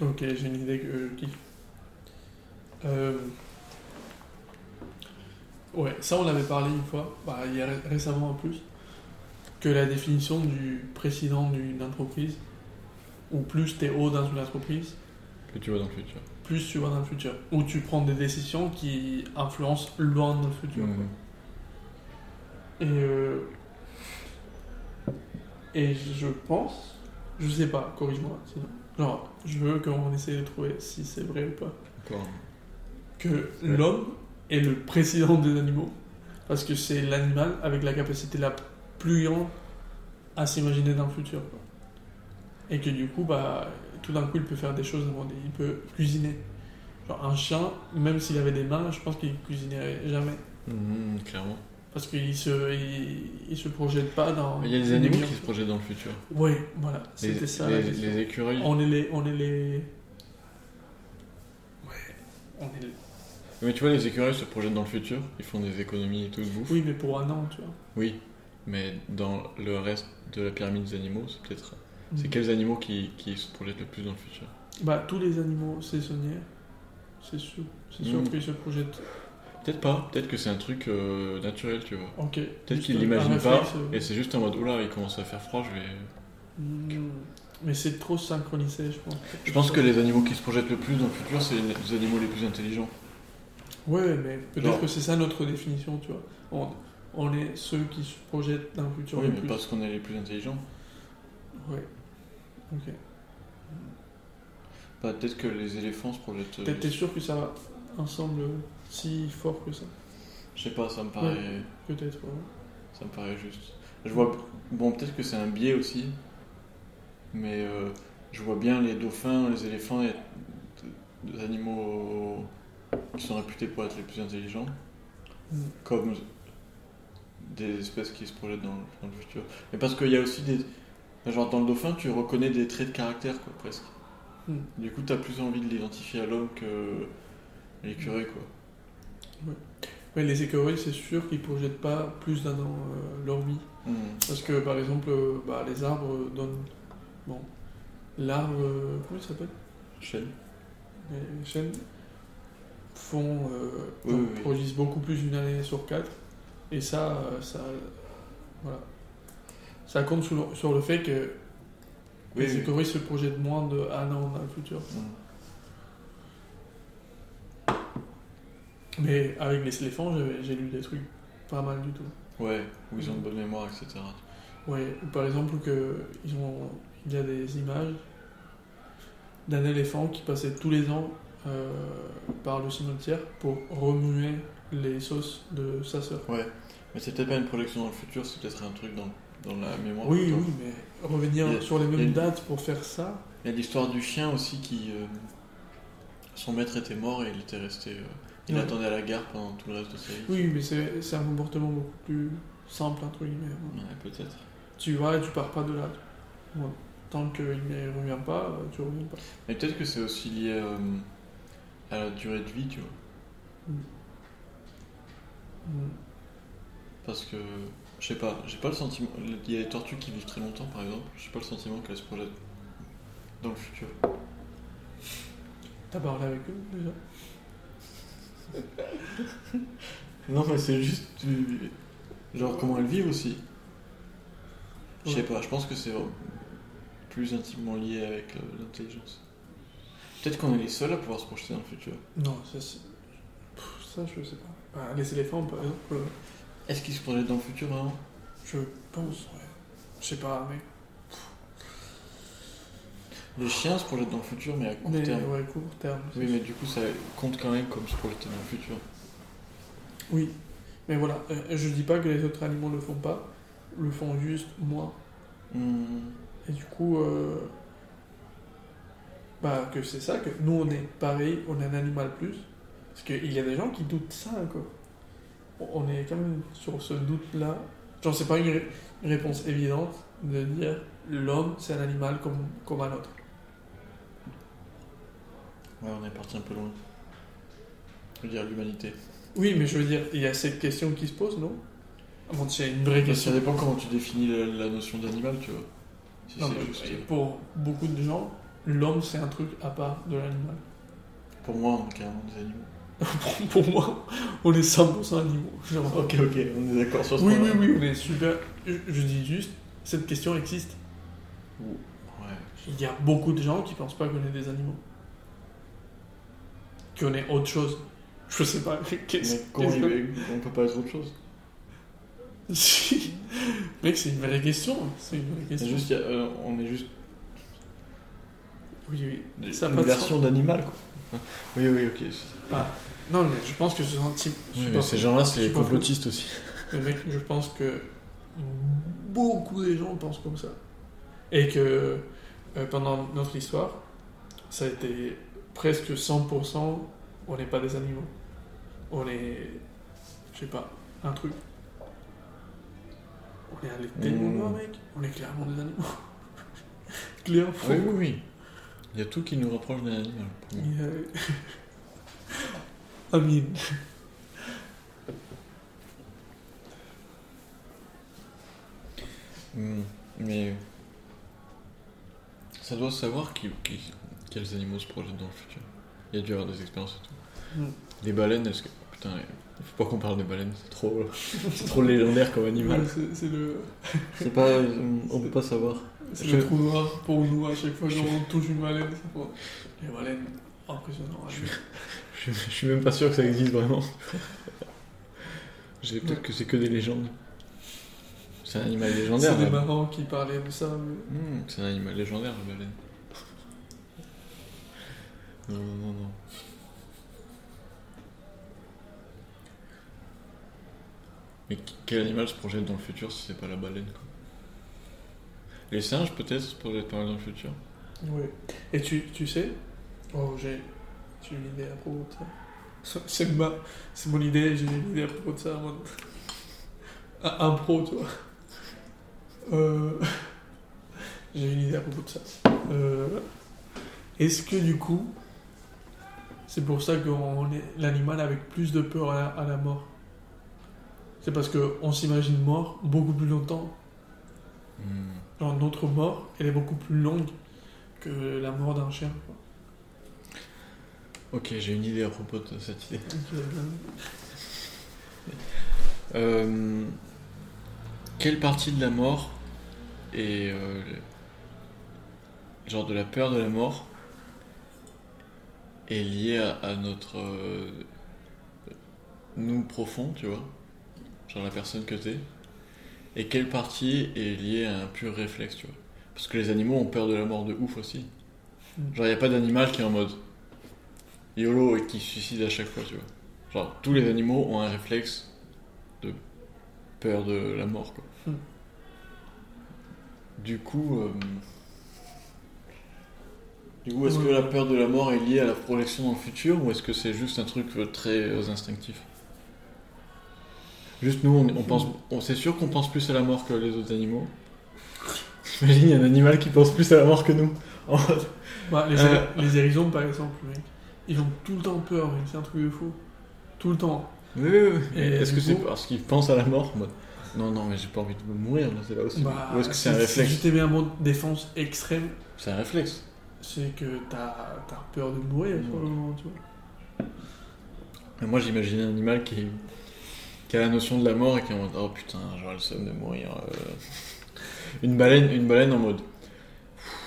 Ok, j'ai une idée que qui. Euh, Ouais, ça on l'avait parlé une fois, bah, il y a ré- récemment en plus, que la définition du président d'une entreprise, ou plus t'es haut dans une entreprise, Que tu vois dans le futur. plus tu vas dans le futur. Ou tu prends des décisions qui influencent loin dans le futur. Et, euh, et je pense, je sais pas, corrige-moi, sinon. Genre, je veux qu'on essaie de trouver si c'est vrai ou pas. Encore. Que l'homme est le président des animaux. Parce que c'est l'animal avec la capacité la plus grande à s'imaginer dans le futur. quoi. Et que du coup, bah, tout d'un coup, il peut faire des choses. Il peut cuisiner. Genre, un chien, même s'il avait des mains, je pense qu'il cuisinerait jamais. Mhm, clairement. Parce qu'il se, il, il se projette pas dans. Il y a des animaux qui se projettent dans le futur. Oui, voilà, c'était ça. les, les écureuils. On est les. On est les. Ouais, on est les- Mais tu vois, les écureuils se projettent dans le futur. Ils font des économies et tout de bouffe. Oui, mais pour un an, tu vois. Oui. Mais dans le reste de la pyramide des animaux, c'est peut-être. C'est Mm. quels animaux qui, qui se projettent le plus dans le futur? Bah, tous les animaux saisonniers, c'est sûr. C'est sûr Mm. qu'ils se projettent. Peut-être pas. Peut-être que c'est un truc euh, naturel, tu vois. Ok. Peut-être un l'imaginent pas. euh, Et c'est juste en mode, oula, il commence à faire froid, je vais. mm, Mais c'est trop synchronisé, je pense. Je pense que les animaux qui se projettent le plus dans le futur, c'est les les animaux les plus intelligents. Ouais, mais peut-être Genre- que c'est ça notre définition, tu vois. On, on est ceux qui se projettent dans le futur Oui, le mais plus. parce qu'on est les plus intelligents. Ouais. Ok. Bah, peut-être que les éléphants se projettent. Peut-être t'es sûr que ça va ensemble si fort que ça. Je sais pas, ça me paraît, Peut-être, ouais. ça me paraît juste. Je vois. Bon, peut-être que c'est un biais aussi. Mais euh, je vois bien les dauphins, les éléphants et des animaux qui sont réputés pour être les plus intelligents. Mm. Comme des espèces qui se projettent dans, dans le futur. Mais parce qu'il y a aussi des. Genre dans le dauphin, tu reconnais des traits de caractère, quoi, presque. Mm. Du coup, t'as plus envie de l'identifier à l'homme que l'écureuil, quoi. Ouais, les écureuils, c'est sûr qu'ils projettent pas plus d'un an euh, leur vie. Mm. Parce que par exemple, euh, bah, les arbres donnent. Bon. L'arbre. euh, comment il s'appelle? Chêne. Les chênes font. Oui, oui, produisent beaucoup plus d'une année sur quatre. Et ça, ça. Voilà. Ça compte sur le, sur le fait que Oui, les oui. écureuils se projettent moins de un an dans le futur. Mm. Mais avec les éléphants, j'ai- lu des trucs pas mal du tout. Ouais, où ils ont une bonne mémoire, etc. Ouais, ou par exemple que ils ont, il y a des images d'un éléphant qui passait tous les ans euh, par le cimetière pour remuer les sauces de sa sœur. Ouais, mais c'est peut-être pas une projection dans le futur, c'est peut-être un truc dans, dans la mémoire. Oui, oui, mais revenir a- sur les a mêmes dates pour faire ça. Il y a l'histoire du chien aussi qui. euh, son maître était mort et il était resté. euh, il Ouais. attendait à la gare pendant tout le reste de sa vie. Oui, mais c'est un comportement beaucoup plus simple, entre guillemets. Ouais, peut-être. Tu vas et tu pars pas de là. Ouais. Tant qu'il ne revient pas, euh, tu reviens pas. Mais peut-être que c'est aussi lié euh, à la durée de vie, tu vois. Mm. Parce que. Je sais pas, j'ai pas le sentiment. Il y a des tortues qui vivent très longtemps par exemple, j'ai pas le sentiment qu'elles se projettent dans le futur. T'as parlé avec eux déjà? Non, mais c'est juste. du- Genre comment elles vivent aussi. Je sais Ouais. pas, je pense que c'est plus intimement lié avec l'intelligence. Peut-être qu'on est les seuls à pouvoir se projeter dans le futur. Non, ça, c'est- ça je sais pas. Ah, les éléphants, par exemple, euh, Est-ce qu'ils se projettent dans le futur vraiment? Je pense, ouais. Je sais pas, mais. Les chiens se projettent dans le futur, mais à court Mais terme. ouais, court terme. c'est Oui, mais du coup, ça compte quand même comme se projeter dans le futur. Oui, mais voilà, euh, je dis pas que les autres animaux le font pas, le font juste moins. Hmm. Et du coup, euh, bah, que c'est ça, que nous on est pareil, on est un animal plus. Parce qu'il y a des gens qui doutent ça encore. On- On est quand même sur ce doute-là. Genre, c'est pas une, ré- une réponse évidente de dire l'homme c'est un animal comme, comme un autre. Ouais, on est parti un peu loin. Je veux dire l'humanité. Oui, mais je veux dire, il y a cette question qui se pose, non? Bon, c'est une vraie Mais question. ça dépend comment tu définis la, la notion d'animal, tu vois. Si Non, mais juste. pour beaucoup de gens, l'homme c'est un truc à part de l'animal. Pour moi, on est carrément des animaux. Pour moi, on est 100% animaux. Genre, Ok, ok, on est d'accord sur ce Oui, point-là. oui, oui, on est super. Je, je dis juste, cette question existe. Ouais. Il y a beaucoup de gens qui pensent pas qu'on est des animaux. Qu'on est autre chose. Je sais pas. Qu'est-ce Mais comment qu'est-ce que- on peut pas être autre chose Si. Mec, c'est une vraie question. C'est une vraie question. juste, y a- euh, on est juste Oui, oui. Ça une version d'animal, quoi. Oui, oui, ok. Ah. Non, mais je pense que ce sentiment. Oui, mais ces gens-là, c'est les complotistes aussi. Mais mec, je pense que beaucoup de gens pensent comme ça. Et que euh, pendant notre histoire, ça a été presque 100%, on n'est pas des animaux. On est, je sais pas, un truc. On est allé tellement Mmh. mec. On est clairement des animaux. clairement. Oui, oui, oui. Il y a tout qui nous rapproche d'un animal. euh, Amine. Hmm, Mais ça doit savoir qui, qui- quels animaux se projettent dans le futur. Il y a dû y avoir des expériences et tout. Hmm. Les baleines, est-ce que. Putain, il faut pas qu'on parle des baleines, c'est trop, c'est trop légendaire comme animal. Ouais, c'est- le, C'est pas. On peut pas savoir. c'est Je- le trou noir pour nous à chaque fois Je- qu'on touche une baleine. ça fait- Les baleines, impressionnant. Je, je, je suis même pas sûr que ça existe vraiment. J'ai peut-être que c'est que des légendes. C'est un animal légendaire. C'est des marrants qui parlaient de ça. mais- Hmm, c'est un animal légendaire, la baleine. Non, non, non. Mais quel animal se projette dans le futur si c'est pas la baleine quoi? Les singes peut-être se projettent pas dans le futur? Oui. Et tu, tu sais, oh, j'ai une idée à propos de ça. C'est ma, c'est mon idée, j'ai une idée à propos de ça. Un, un pro, tu. Euh, j'ai une idée à propos de ça. Euh, Est-ce que du coup, c'est pour ça qu'on est l'animal avec plus de peur à la, à la mort C'est parce qu'on s'imagine mort beaucoup plus longtemps Hmm. Genre, notre mort, elle est beaucoup plus longue que la mort d'un chien. Ok, j'ai une idée à propos de cette idée. Euh, quelle partie de la mort est euh, genre de la peur de la mort est liée à, à notre euh, nous profond, tu vois, genre la personne que t'es, et quelle partie est liée à un pur réflexe, tu vois, parce que les animaux ont peur de la mort de ouf aussi. Genre y a pas d'animal qui est en mode YOLO et qui se suicide à chaque fois, tu vois. Genre tous les animaux ont un réflexe de peur de la mort, quoi. Hmm. Du coup, euh, du coup, est-ce que la peur de la mort est liée à la projection dans le futur ou est-ce que c'est juste un truc euh, très euh, instinctif? Juste nous, on, on pense, on c'est sûr qu'on pense plus à la mort que les autres animaux. Imagine, il y a un animal qui pense plus à la mort que nous. Bah, les, Euh. les hérissons, par exemple, mec, ils ont tout le temps peur, c'est un truc de fou. Tout le temps. Oui, oui, oui. Et Est-ce que c'est parce qu'ils pensent à la mort Non, non, mais j'ai pas envie de mourir, là, c'est là aussi. Bah, Ou est-ce que c'est un réflexe Si tu mets un mot de défense extrême, C'est un réflexe. C'est que t'as as peur de mourir sur le moment, tu vois. Mais moi, j'imaginais un animal qui, qui a la notion de la mort et qui est en mode Oh putain, j'aurais le seum de mourir. euh. Une, baleine, une baleine en mode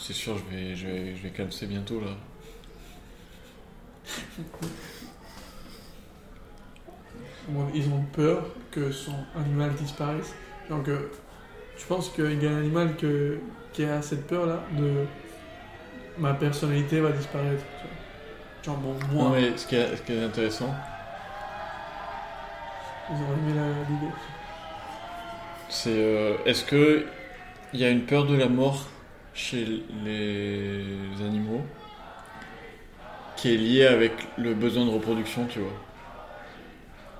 C'est sûr, je vais, je, vais, je vais calcer bientôt là. Ils ont peur que son animal disparaisse. Donc, euh, je pense qu'il y a un animal que, qui a cette peur-là de ma personnalité va disparaître. tu vois. Genre, bon, moi, Non, mais ce qui est, ce qui est intéressant, ils ont aimé la- l'idée. c'est euh, est-ce que il y a une peur de la mort chez les animaux qui est liée avec le besoin de reproduction, tu vois?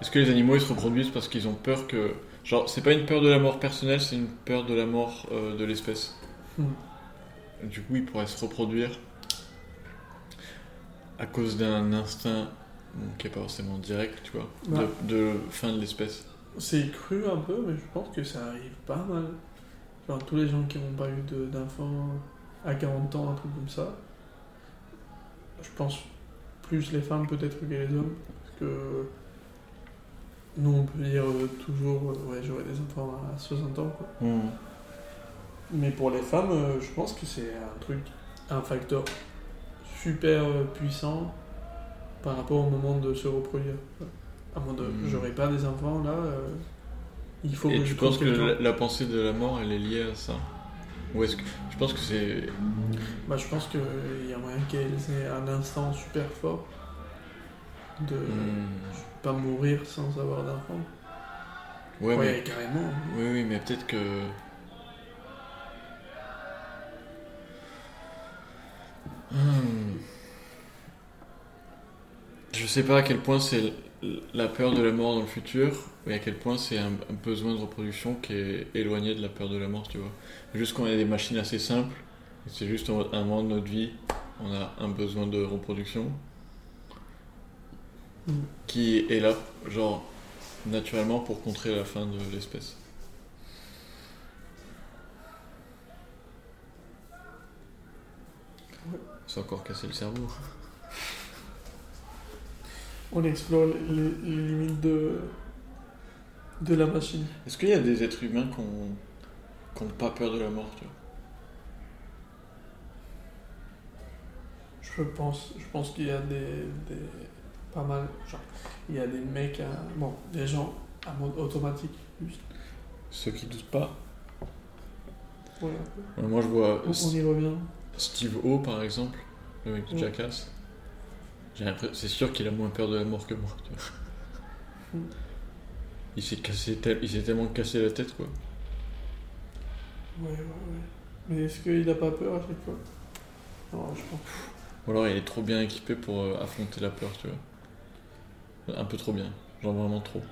Est-ce que les animaux ils se reproduisent parce qu'ils ont peur que genre c'est pas une peur de la mort personnelle, c'est une peur de la mort euh, de l'espèce? Hmm. Du coup, ils pourraient se reproduire à cause d'un instinct bon, qui est pas forcément direct, tu vois, de, de fin de l'espèce. C'est cru un peu, mais je pense que ça arrive pas mal. Genre, tous les gens qui n'ont pas eu de- d'enfants à 40 ans, un truc comme ça, je pense, plus les femmes peut-être que les hommes. Parce que nous, on peut dire euh, toujours, euh, ouais, j'aurai des enfants à 60 ans. Quoi. Hmm. Mais pour les femmes, euh, je pense que c'est un truc, un facteur super euh, puissant par rapport au moment de se reproduire. À moins de, Mm. j'aurai pas des enfants là, euh, il faut Et que tu je penses que la, la pensée de la mort, elle est liée à ça? Ou est-ce que. Je pense que c'est. Bah, je pense qu'il y a moyen qu'elles aient un instant super fort de Hmm. pas mourir sans avoir d'enfant. Ouais, Ouais, mais. carrément. Oui, oui, mais peut-être que. Hmm. Je sais pas à quel point c'est la peur de la mort dans le futur, et à quel point c'est un, un besoin de reproduction qui est éloigné de la peur de la mort, tu vois. Juste quand il y a des machines assez simples, c'est juste un un moment de notre vie, on a un besoin de reproduction Mm. qui est là, genre, naturellement pour contrer la fin de l'espèce. C'est encore casser le cerveau. On explore les, les- les limites de, de la machine. Est-ce qu'il y a des êtres humains qui n'ont pas peur de la mort, tu vois? Je pense, je pense qu'il y a des, des- pas mal, genre, il y a des mecs, à, bon, des gens à mode automatique, juste. Ceux qui doutent pas. Ouais, Ouais, Moi, je vois on, on y revient. Steve O, par exemple, le mec de. Jackass. C'est sûr qu'il a moins peur de la mort que moi, tu vois. Mm. Il s'est cassé, tel- il s'est tellement cassé la tête, quoi. Ouais, ouais, ouais. Mais est-ce qu'il a pas peur à chaque fois? Non, je pense. Ou alors il est trop bien équipé pour euh, affronter la peur, tu vois. Un peu trop bien, genre vraiment trop.